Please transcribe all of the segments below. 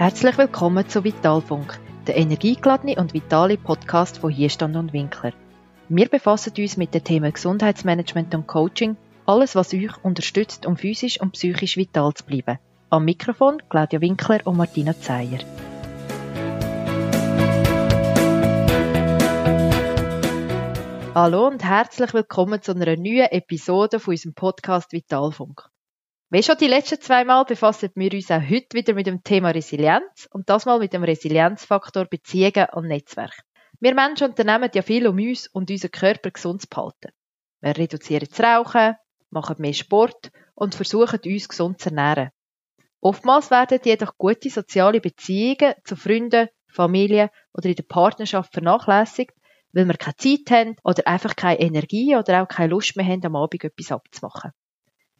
Herzlich willkommen zu Vitalfunk, der energiegeladene und vitale Podcast von Hierstand und Winkler. Wir befassen uns mit den Themen Gesundheitsmanagement und Coaching, alles was euch unterstützt, um physisch und psychisch vital zu bleiben. Am Mikrofon Claudia Winkler und Martina Zeyer. Hallo und herzlich willkommen zu einer neuen Episode von unserem Podcast Vitalfunk. Wie schon die letzten zwei Mal befassen wir uns auch heute wieder mit dem Thema Resilienz und das mal mit dem Resilienzfaktor Beziehungen und Netzwerk. Wir Menschen unternehmen ja viel, um uns und unseren Körper gesund zu behalten. Wir reduzieren das Rauchen, machen mehr Sport und versuchen uns gesund zu ernähren. Oftmals werden jedoch gute soziale Beziehungen zu Freunden, Familie oder in der Partnerschaft vernachlässigt, weil wir keine Zeit haben oder einfach keine Energie oder auch keine Lust mehr haben, am Abend etwas abzumachen.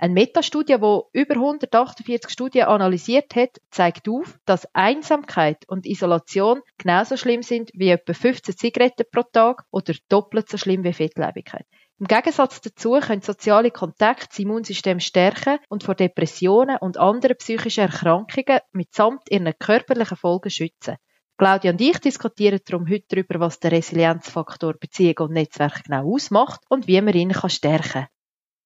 Eine Metastudie, die über 148 Studien analysiert hat, zeigt auf, dass Einsamkeit und Isolation genauso schlimm sind wie etwa 15 Zigaretten pro Tag oder doppelt so schlimm wie Fettlebigkeit. Im Gegensatz dazu können soziale Kontakte das Immunsystem stärken und vor Depressionen und anderen psychischen Erkrankungen mitsamt ihren körperlichen Folgen schützen. Claudia und ich diskutieren darum heute darüber, was der Resilienzfaktor Beziehung und Netzwerk genau ausmacht und wie man ihn stärken kann.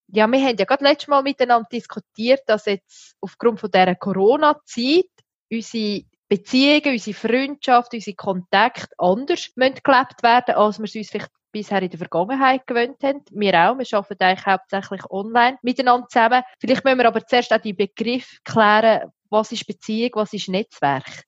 Ja, wir haben ja gerade letztes Mal miteinander diskutiert, dass jetzt aufgrund von dieser Corona-Zeit unsere Beziehungen, unsere Freundschaft, unsere Kontakte anders gelebt werden, als wir es uns vielleicht bisher in der Vergangenheit gewöhnt haben. Wir auch. Wir arbeiten eigentlich hauptsächlich online miteinander zusammen. Vielleicht müssen wir aber zuerst auch die Begriffe klären, was ist Beziehung, was ist Netzwerk.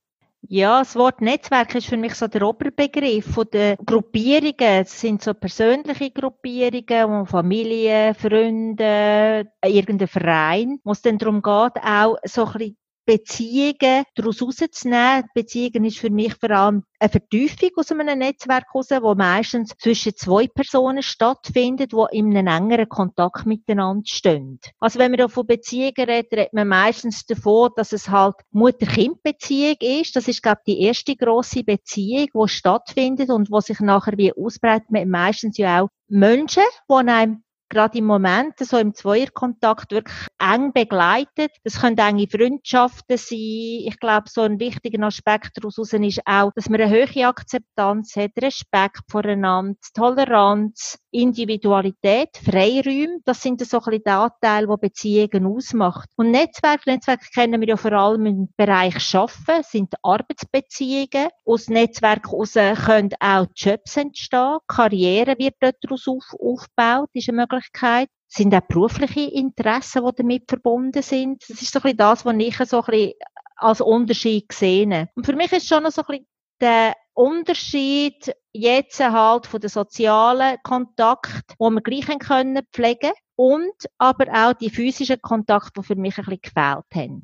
Ja, das Wort Netzwerk ist für mich so der Oberbegriff von den Gruppierungen. Es sind so persönliche Gruppierungen, Familie, Freunde, irgendein Verein, wo es dann darum geht, auch so ein bisschen Beziehungen daraus rauszunehmen. Beziehungen ist für mich vor allem eine Vertiefung aus einem Netzwerk heraus, wo meistens zwischen zwei Personen stattfindet, die in einem engeren Kontakt miteinander stehen. Also wenn wir von Beziehungen reden, redet man meistens davon, dass es halt Mutter-Kind-Beziehung ist. Das ist, glaube ich, die erste grosse Beziehung, die stattfindet und wo sich nachher wie ausbreitet. Meistens ja auch Menschen, die einem gerade im Moment so im Zweierkontakt wirklich eng begleitet. Das können enge Freundschaften sein. Ich glaube, so ein wichtiger Aspekt daraus ist auch, dass man eine hohe Akzeptanz hat, Respekt voreinander, Toleranz, Individualität, Freiräume. Das sind so ein bisschen die Anteile, die Beziehungen ausmacht. Und Netzwerk, Netzwerk kennen wir ja vor allem im Bereich Schaffen, sind Arbeitsbeziehungen. Aus Netzwerk heraus können auch Jobs entstehen. Karriere wird dort daraus auf, aufgebaut, ist eine Möglichkeit sind auch berufliche Interessen, die damit verbunden sind. Das ist so ein bisschen das, was ich so ein bisschen als Unterschied sehe. Und für mich ist schon noch so ein bisschen der Unterschied jetzt halt von den sozialen Kontakt, wo wir gleich können pflegen und aber auch die physischen Kontakte, die für mich ein bisschen gefehlt haben.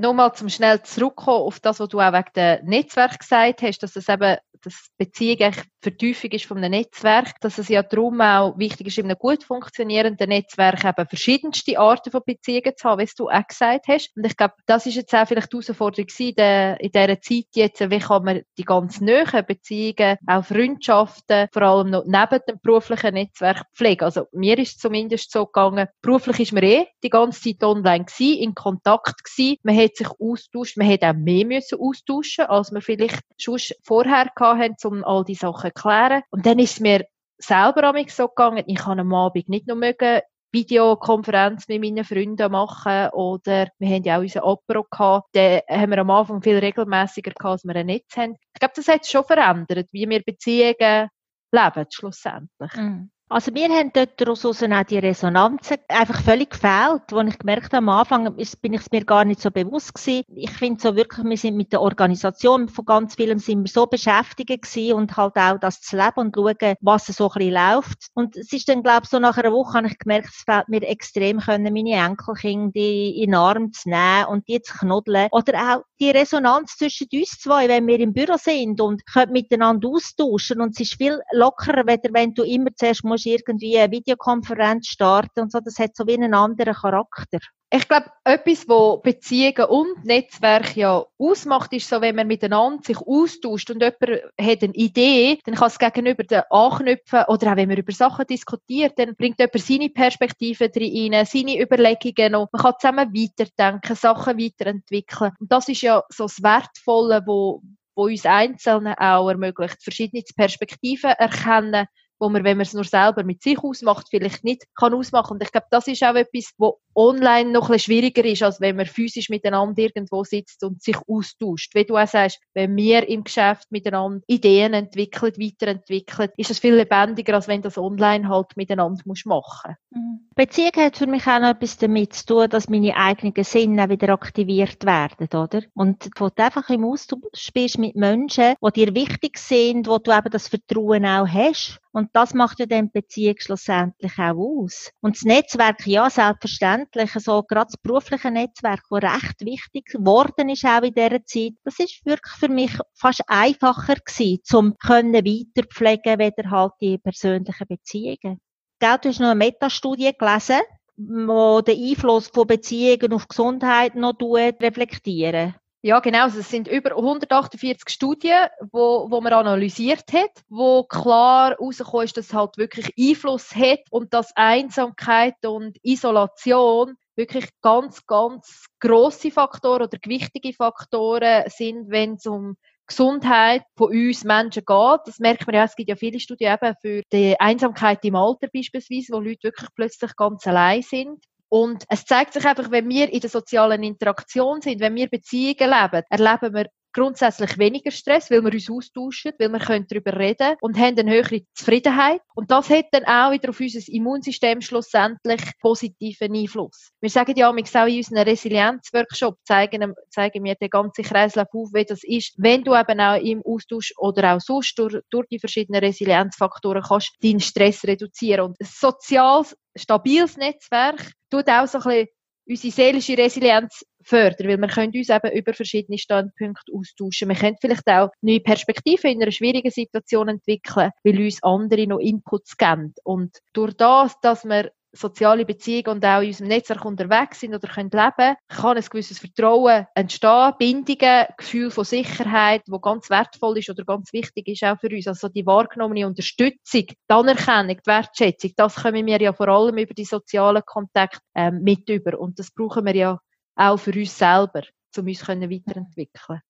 Nochmal zum schnell zurückkommen auf das, was du auch wegen dem Netzwerk gesagt hast, dass es eben dass Beziehung eigentlich Vertiefung ist von einem Netzwerk, dass es ja darum auch wichtig ist, in einem gut funktionierenden Netzwerk eben verschiedenste Arten von Beziehungen zu haben, wie du auch gesagt hast. Und ich glaube, das ist jetzt auch vielleicht die Herausforderung der, in dieser Zeit jetzt, wie kann man die ganz nahen Beziehungen, auch Freundschaften, vor allem noch neben dem beruflichen Netzwerk pflegen. Also mir ist es zumindest so gegangen, beruflich ist man eh die ganze Zeit online gewesen, in Kontakt gewesen, man hat sich austauscht, man hat auch mehr müssen austauschen, als man vielleicht schon vorher haben, um all die Sachen zu klären. Und dann ist es mir selber so gegangen, ich kann am Abend nicht noch mögen, Videokonferenz mit meinen Freunden machen oder wir haben ja auch unseren Opera gehabt, den haben wir am Anfang viel regelmäßiger gehabt, als wir ein Netz haben. Ich glaube, das hat schon verändert, wie wir Beziehungen leben, schlussendlich. Mm. Also wir haben dort daraus auch die Resonanzen einfach völlig gefehlt, wo ich gemerkt habe, am Anfang bin ich es mir gar nicht so bewusst gewesen. Ich finde so wirklich, wir sind mit der Organisation von ganz vielem sind wir so beschäftigt gewesen und halt auch das zu leben und schauen, was so ein bisschen läuft. Und es ist dann, glaube ich, so nach einer Woche habe ich gemerkt, es fehlt mir extrem können, meine Enkelkinder in den Arm zu nehmen und die zu knuddeln. Oder auch die Resonanz zwischen uns zwei, wenn wir im Büro sind und können miteinander austauschen und es ist viel lockerer, wenn du immer zuerst musst musst irgendwie eine Videokonferenz starten und so, das hat so wie einen anderen Charakter. Ich glaube, etwas, was Beziehungen und Netzwerk ja ausmacht, ist so, wenn man miteinander sich austauscht und jemand hat eine Idee, dann kann es gegenüber den anknüpfen oder auch wenn man über Sachen diskutiert, dann bringt jemand seine Perspektive rein, seine Überlegungen noch. Man kann zusammen weiterdenken, Sachen weiterentwickeln. Und das ist ja so das Wertvolle, wo, wo uns Einzelnen auch ermöglicht, verschiedene Perspektiven erkennen, wo man, wenn man es nur selber mit sich ausmacht, vielleicht nicht kann ausmachen. Und ich glaube, das ist auch etwas, wo online noch ein schwieriger ist, als wenn man physisch miteinander irgendwo sitzt und sich austauscht. Wie du auch sagst, wenn wir im Geschäft miteinander Ideen entwickeln, weiterentwickeln, ist es viel lebendiger, als wenn das online halt miteinander muss machen mhm. Beziehung hat für mich auch noch etwas damit zu tun, dass meine eigenen Sinne wieder aktiviert werden, oder? Und wo du einfach im Austausch bist mit Menschen, die dir wichtig sind, wo du eben das Vertrauen auch hast. Und das macht ja dann Beziehung schlussendlich auch aus. Und das Netzwerk, ja, selbstverständlich, so gerade das berufliche Netzwerk, das recht wichtig geworden ist auch in dieser Zeit, das ist wirklich für mich fast einfacher gewesen, zum können weiterpflegen, weder halt die persönlichen Beziehungen. Gell, du hast noch eine Metastudie gelesen, wo den Einfluss von Beziehungen auf Gesundheit noch reflektieren. Ja, genau. Also es sind über 148 Studien, wo, wo man analysiert hat, wo klar herausgekommen ist, dass es halt wirklich Einfluss hat und dass Einsamkeit und Isolation wirklich ganz, ganz grosse Faktoren oder gewichtige Faktoren sind, wenn es um Gesundheit von uns Menschen geht. Das merkt man ja, es gibt ja viele Studien eben für die Einsamkeit im Alter beispielsweise, wo Leute wirklich plötzlich ganz allein sind. Und es zeigt sich einfach, wenn wir in der sozialen Interaktion sind, wenn wir Beziehungen leben, erleben wir grundsätzlich weniger Stress, weil wir uns austauschen, weil wir können darüber reden und haben eine höhere Zufriedenheit. Und das hat dann auch wieder auf unser Immunsystem schlussendlich positiven Einfluss. Wir sagen ja auch in unseren Resilienzworkshop zeigen, zeigen wir den ganzen Kreislauf auf, wie das ist, wenn du eben auch im Austausch oder auch sonst durch, durch die verschiedenen Resilienzfaktoren kannst deinen Stress reduzieren. Und ein soziales, stabiles Netzwerk tut auch so ein bisschen unsere seelische Resilienz fördern, weil wir können uns eben über verschiedene Standpunkte austauschen. Wir können vielleicht auch neue Perspektiven in einer schwierigen Situation entwickeln, weil uns andere noch Inputs geben. Und durch das, dass wir soziale Beziehungen und auch in unserem Netzwerk unterwegs sind oder können leben, kann ein gewisses Vertrauen entstehen, Bindungen, Gefühl von Sicherheit, wo ganz wertvoll ist oder ganz wichtig ist auch für uns. Also die wahrgenommene Unterstützung, die Anerkennung, die Wertschätzung, das kommen wir ja vor allem über die sozialen Kontakte ähm, mit über und das brauchen wir ja auch für uns selber, um uns weiterentwickeln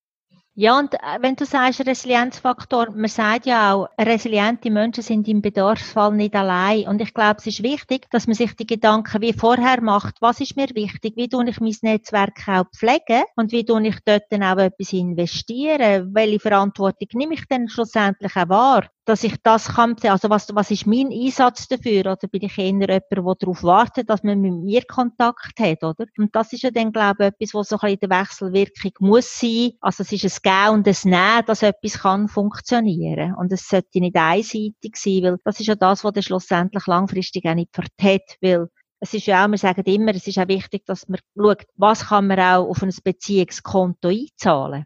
ja, und äh, wenn du sagst Resilienzfaktor, man sagt ja auch, resiliente Menschen sind im Bedarfsfall nicht allein. Und ich glaube, es ist wichtig, dass man sich die Gedanken wie vorher macht, was ist mir wichtig, wie tue ich mein Netzwerk auch pflegen? Und wie tue ich dort dann auch etwas investieren, welche Verantwortung nehme ich denn schlussendlich auch wahr dass ich das kann, also was, was ist mein Einsatz dafür? Oder bin ich eher jemand, der darauf wartet, dass man mit mir Kontakt hat, oder? Und das ist ja dann, glaube ich, etwas, was so ein bisschen in der Wechselwirkung muss sein. Also es ist ein Gehen und ein Nehmen, dass etwas kann funktionieren. Und es sollte nicht einseitig sein, weil das ist ja das, was dann schlussendlich langfristig auch nicht vertät, weil es ist ja auch, wir sagen immer, es ist auch wichtig, dass man schaut, was kann man auch auf ein Beziehungskonto einzahlen.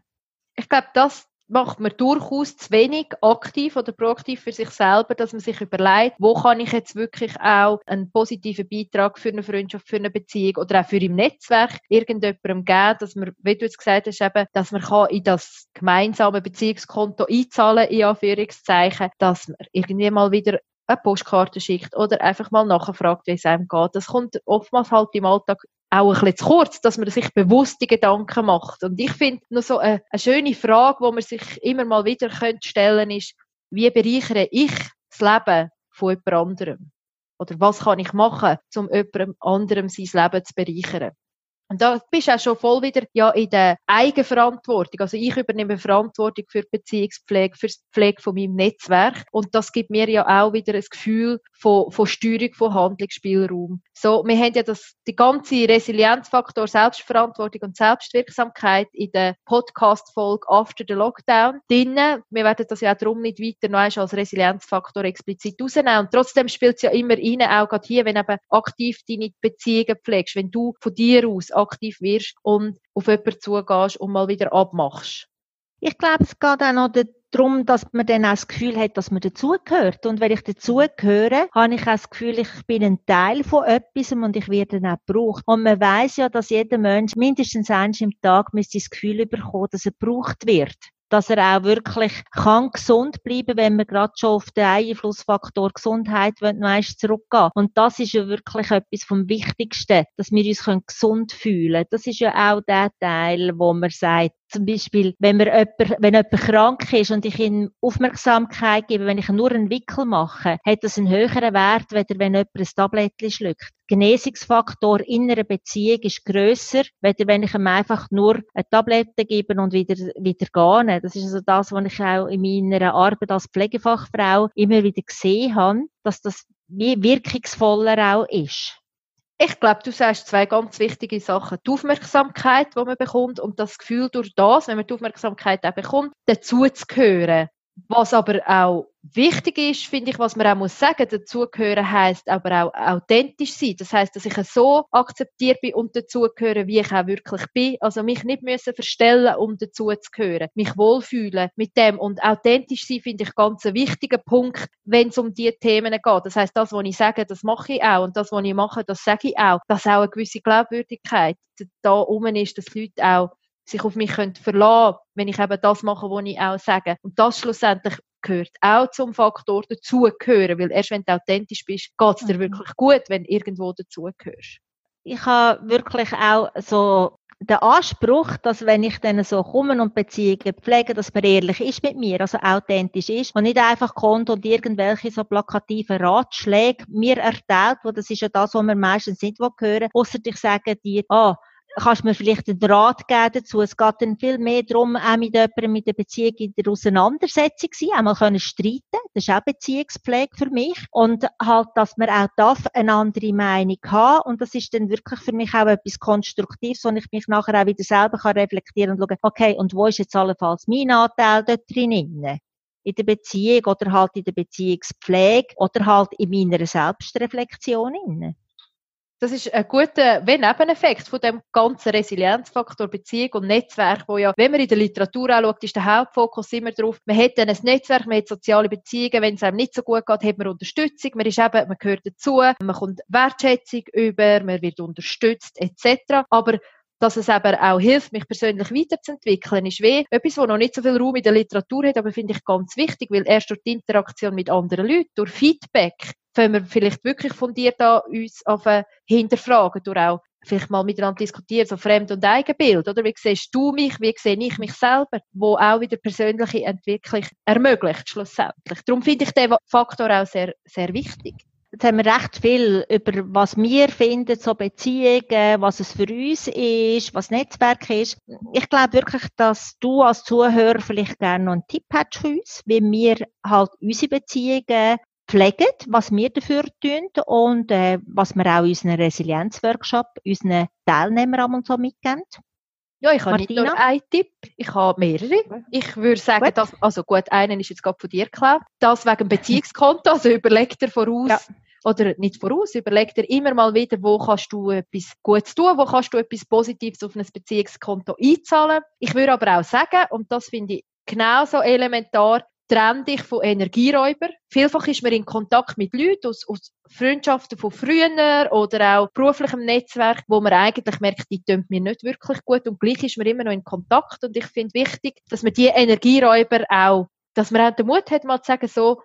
Ich glaube, das macht man durchaus zu wenig aktiv oder proaktiv für sich selber, dass man sich überlegt, wo kann ich jetzt wirklich auch einen positiven Beitrag für eine Freundschaft, für eine Beziehung oder auch für im Netzwerk irgendjemandem geben, dass man, wie du jetzt gesagt hast, eben, dass man kann in das gemeinsame Beziehungskonto einzahlen, in Anführungszeichen, dass man irgendwie mal wieder eine Postkarte schickt oder einfach mal nachfragt, wie es einem geht. Das kommt oftmals halt im Alltag auch ein bisschen zu kurz, dass man sich bewusste Gedanken macht. Und ich finde noch so eine, eine, schöne Frage, wo man sich immer mal wieder könnte stellen ist, wie bereichere ich das Leben von jemand anderem? Oder was kann ich machen, um jemand anderem sein Leben zu bereichern? Und da bist du auch schon voll wieder ja in der Eigenverantwortung. Also ich übernehme Verantwortung für die Beziehungspflege, für die Pflege von meinem Netzwerk. Und das gibt mir ja auch wieder ein Gefühl von, von Steuerung, von Handlungsspielraum. So, wir haben ja das, die ganze Resilienzfaktor Selbstverantwortung und Selbstwirksamkeit in der Podcast-Folge After the Lockdown drinnen. Wir werden das ja auch darum nicht weiter noch als Resilienzfaktor explizit rausnehmen. Und trotzdem spielt es ja immer rein, auch gerade hier, wenn eben aktiv deine Beziehungen pflegst, wenn du von dir aus aktiv wirst und auf jemanden zugehst und mal wieder abmachst. Ich glaube, es geht auch noch darum, dass man dann auch das Gefühl hat, dass man dazugehört. Und wenn ich dazugehöre, habe ich auch das Gefühl, ich bin ein Teil von etwas und ich werde dann auch gebraucht. Und man weiß ja, dass jeder Mensch mindestens eins im Tag müsste das Gefühl bekommen, dass er gebraucht wird dass er auch wirklich kann gesund bleiben, wenn wir gerade schon auf den Einflussfaktor Gesundheit noch zurückgehen. Und das ist ja wirklich etwas vom Wichtigsten, dass wir uns gesund fühlen. Das ist ja auch der Teil, wo man sagt, zum Beispiel, wenn, man jemand, wenn jemand krank ist und ich ihm Aufmerksamkeit gebe, wenn ich nur einen Wickel mache, hat das einen höheren Wert, weder wenn jemand ein Tablettchen schluckt. Genesungsfaktor in einer Beziehung ist grösser, weder wenn ich ihm einfach nur eine Tablette gebe und wieder, wieder gehe. Das ist also das, was ich auch in meiner Arbeit als Pflegefachfrau immer wieder gesehen habe, dass das wie wirkungsvoller auch ist. Ich glaube, du sagst zwei ganz wichtige Sachen. Die Aufmerksamkeit, die man bekommt und das Gefühl durch das, wenn man die Aufmerksamkeit auch bekommt, dazu zu gehören. Was aber auch wichtig ist, finde ich, was man auch muss sagen, dazugehören heißt aber auch authentisch sein. Das heißt, dass ich so akzeptiert bin und dazugehöre, wie ich auch wirklich bin. Also mich nicht müssen verstellen, um dazu zu gehören. Mich wohlfühlen mit dem und authentisch sein finde ich ganz ein wichtiger Punkt, wenn es um diese Themen geht. Das heißt, das, was ich sage, das mache ich auch und das, was ich mache, das sage ich auch. Dass auch eine gewisse Glaubwürdigkeit da oben ist, dass Leute auch sich auf mich können verlassen wenn ich eben das mache, was ich auch sage. Und das schlussendlich gehört auch zum Faktor dazugehören, weil erst wenn du authentisch bist, geht es dir mhm. wirklich gut, wenn du irgendwo dazugehörst. Ich habe wirklich auch so den Anspruch, dass wenn ich dann so komme und Beziehungen pflege, dass man ehrlich ist mit mir, also authentisch ist und nicht einfach kommt und irgendwelche so plakativen Ratschläge mir erteilt, wo das ist ja das, was wir meistens nicht hören, außer ich sage dir, ah, kannst du mir vielleicht einen Rat geben dazu. Es geht dann viel mehr darum, auch mit jemandem mit der Beziehung in der Auseinandersetzung sein, einmal können streiten. Das ist auch Beziehungspflege für mich. Und halt, dass man auch darf eine andere Meinung haben. Und das ist dann wirklich für mich auch etwas Konstruktives, wo ich mich nachher auch wieder selber kann reflektieren und schauen, okay, und wo ist jetzt allenfalls mein Anteil dort drin? in der Beziehung oder halt in der Beziehungspflege oder halt in meiner Selbstreflexion. Das ist ein guter Nebeneffekt von dem ganzen Resilienzfaktor Beziehung und Netzwerk, wo ja, wenn man in der Literatur anschaut, ist der Hauptfokus immer darauf, man hat dann ein Netzwerk, man hat soziale Beziehungen, wenn es einem nicht so gut geht, hat man Unterstützung, man ist eben, man gehört dazu, man kommt Wertschätzung über, man wird unterstützt, etc. Aber dass es eben auch hilft, mich persönlich weiterzuentwickeln, ist weh. Etwas, was noch nicht so viel Raum in der Literatur hat, aber finde ich ganz wichtig, weil erst durch die Interaktion mit anderen Leuten, durch Feedback, können wir vielleicht wirklich fundiert an uns auf hinterfragen, durch auch vielleicht mal miteinander diskutieren, so Fremd- und Eigenbild, oder? Wie siehst du mich, wie sehe ich mich selber, wo auch wieder persönliche Entwicklung ermöglicht, schlussendlich. Darum finde ich den Faktor auch sehr, sehr wichtig. Jetzt haben wir recht viel über was wir finden, so Beziehungen, was es für uns ist, was Netzwerk ist. Ich glaube wirklich, dass du als Zuhörer vielleicht gerne noch einen Tipp hast für uns, wie wir halt unsere Beziehungen pflegen, was wir dafür tun und äh, was wir auch unseren Resilienzworkshop unseren Teilnehmern und so mitgeben. Ja, ich habe Martina? nicht nur einen Tipp, ich habe mehrere. Ich würde sagen, gut. dass, also gut, einen ist jetzt gerade von dir klar. Das wegen Beziehungskonto, also überleg dir voraus, ja. oder nicht voraus, überleg dir immer mal wieder, wo kannst du etwas Gutes tun, wo kannst du etwas Positives auf ein Beziehungskonto einzahlen. Ich würde aber auch sagen, und das finde ich genauso elementar, trenn dich von Energieräubern. Vielfach ist man in Kontakt mit Leuten aus, aus Freundschaften von früher oder auch beruflichem Netzwerk, wo man eigentlich merkt, die tun mir nicht wirklich gut und gleich ist man immer noch in Kontakt und ich finde wichtig, dass man die Energieräuber auch, dass man auch den Mut hat, mal zu sagen, so,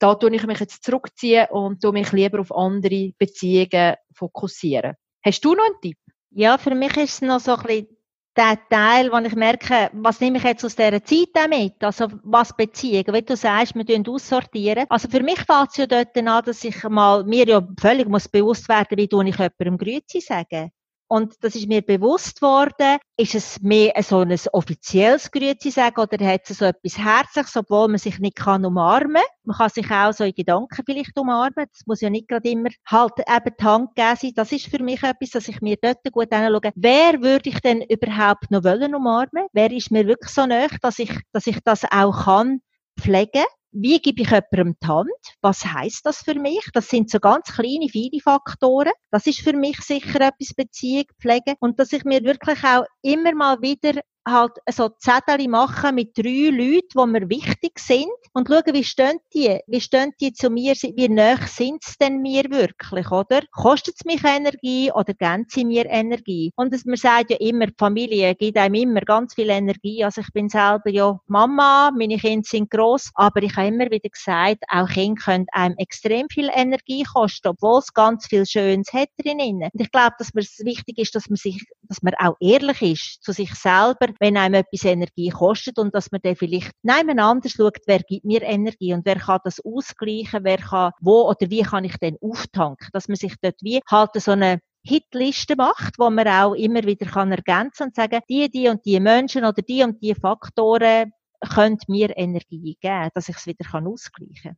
da tue ich mich jetzt zurückziehen und tue mich lieber auf andere Beziehungen fokussieren. Hast du noch einen Tipp? Ja, für mich ist es noch so ein bisschen der Teil, wo ich merke, was nehme ich jetzt aus dieser Zeit mit? Also, was Beziehungen? Wie du sagst, wir tun aussortieren. Also, für mich fällt es ja dort an, dass ich mal, mir ja völlig muss bewusst werden, wie tue ich jemandem Grüezi sagen. Und das ist mir bewusst worden. Ist es mehr so ein offizielles Grüezi sagen oder hat es so etwas Herzliches, obwohl man sich nicht kann umarmen kann? Man kann sich auch so in Gedanken vielleicht umarmen. Das muss ja nicht gerade immer halt eben die Hand geben sein. Das ist für mich etwas, dass ich mir dort gut anschaue. Wer würde ich denn überhaupt noch wollen umarmen? Wer ist mir wirklich so nahe, dass ich, dass ich das auch kann pflegen? Wie gebe ich jemandem die Hand? Was heißt das für mich? Das sind so ganz kleine, viele Faktoren. Das ist für mich sicher etwas Beziehung pflegen und dass ich mir wirklich auch immer mal wieder halt so Zettel machen mit drei Leuten, die mir wichtig sind und schauen, wie stehen die, wie stehen die zu mir, wie nah sind sie denn mir wirklich, oder? Kostet es mich Energie oder geben sie mir Energie? Und man sagt ja immer, die Familie gibt einem immer ganz viel Energie. Also ich bin selber ja Mama, meine Kinder sind gross, aber ich habe immer wieder gesagt, auch Kinder können einem extrem viel Energie kosten, obwohl es ganz viel Schönes hat drinnen. Und ich glaube, dass es wichtig ist, dass man sich, dass man auch ehrlich ist zu sich selber, wenn einem etwas Energie kostet und dass man dann vielleicht nein, anders schaut, wer gibt mir Energie und wer kann das ausgleichen, wer kann, wo oder wie kann ich denn auftanken, dass man sich dort wie halt so eine Hitliste macht, wo man auch immer wieder kann ergänzen und sagen, die, die und die Menschen oder die und die Faktoren können mir Energie geben, dass ich es wieder kann ausgleichen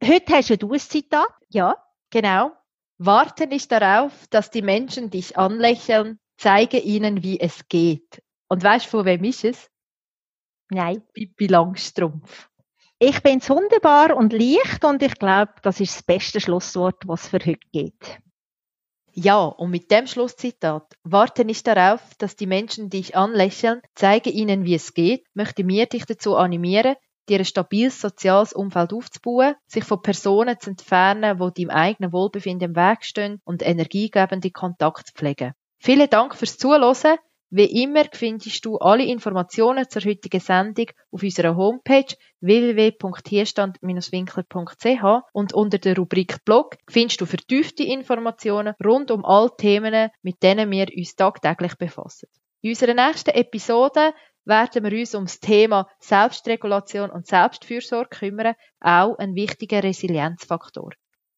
kann. Heute hast du ein Zitat. Ja, genau. Warte nicht darauf, dass die Menschen dich anlächeln, zeige ihnen, wie es geht. Und weißt du, von wem ist es? Nein. Pippi Langstrumpf. Ich bin wunderbar und leicht und ich glaube, das ist das beste Schlusswort, was es für heute gibt. Ja, und mit dem Schlusszitat, warte nicht darauf, dass die Menschen dich anlächeln, zeige ihnen, wie es geht, möchte mir dich dazu animieren, dir ein stabiles soziales Umfeld aufzubauen, sich von Personen zu entfernen, die deinem eigenen Wohlbefinden im Weg stehen und energiegebende Kontakt zu pflegen. Vielen Dank fürs Zuhören. Wie immer findest du alle Informationen zur heutigen Sendung auf unserer Homepage www.hierstand-winkler.ch und unter der Rubrik Blog findest du vertiefte Informationen rund um alle Themen, mit denen wir uns tagtäglich befassen. In unserer nächsten Episode werden wir uns um das Thema Selbstregulation und Selbstfürsorge kümmern, auch ein wichtiger Resilienzfaktor.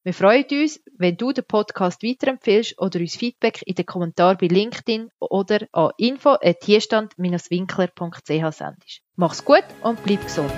Wir freuen uns, wenn du den Podcast weiterempfehlst oder uns Feedback in den Kommentaren bei LinkedIn oder an info.hierstand-winkler.ch sendest. Mach's gut und bleib gesund.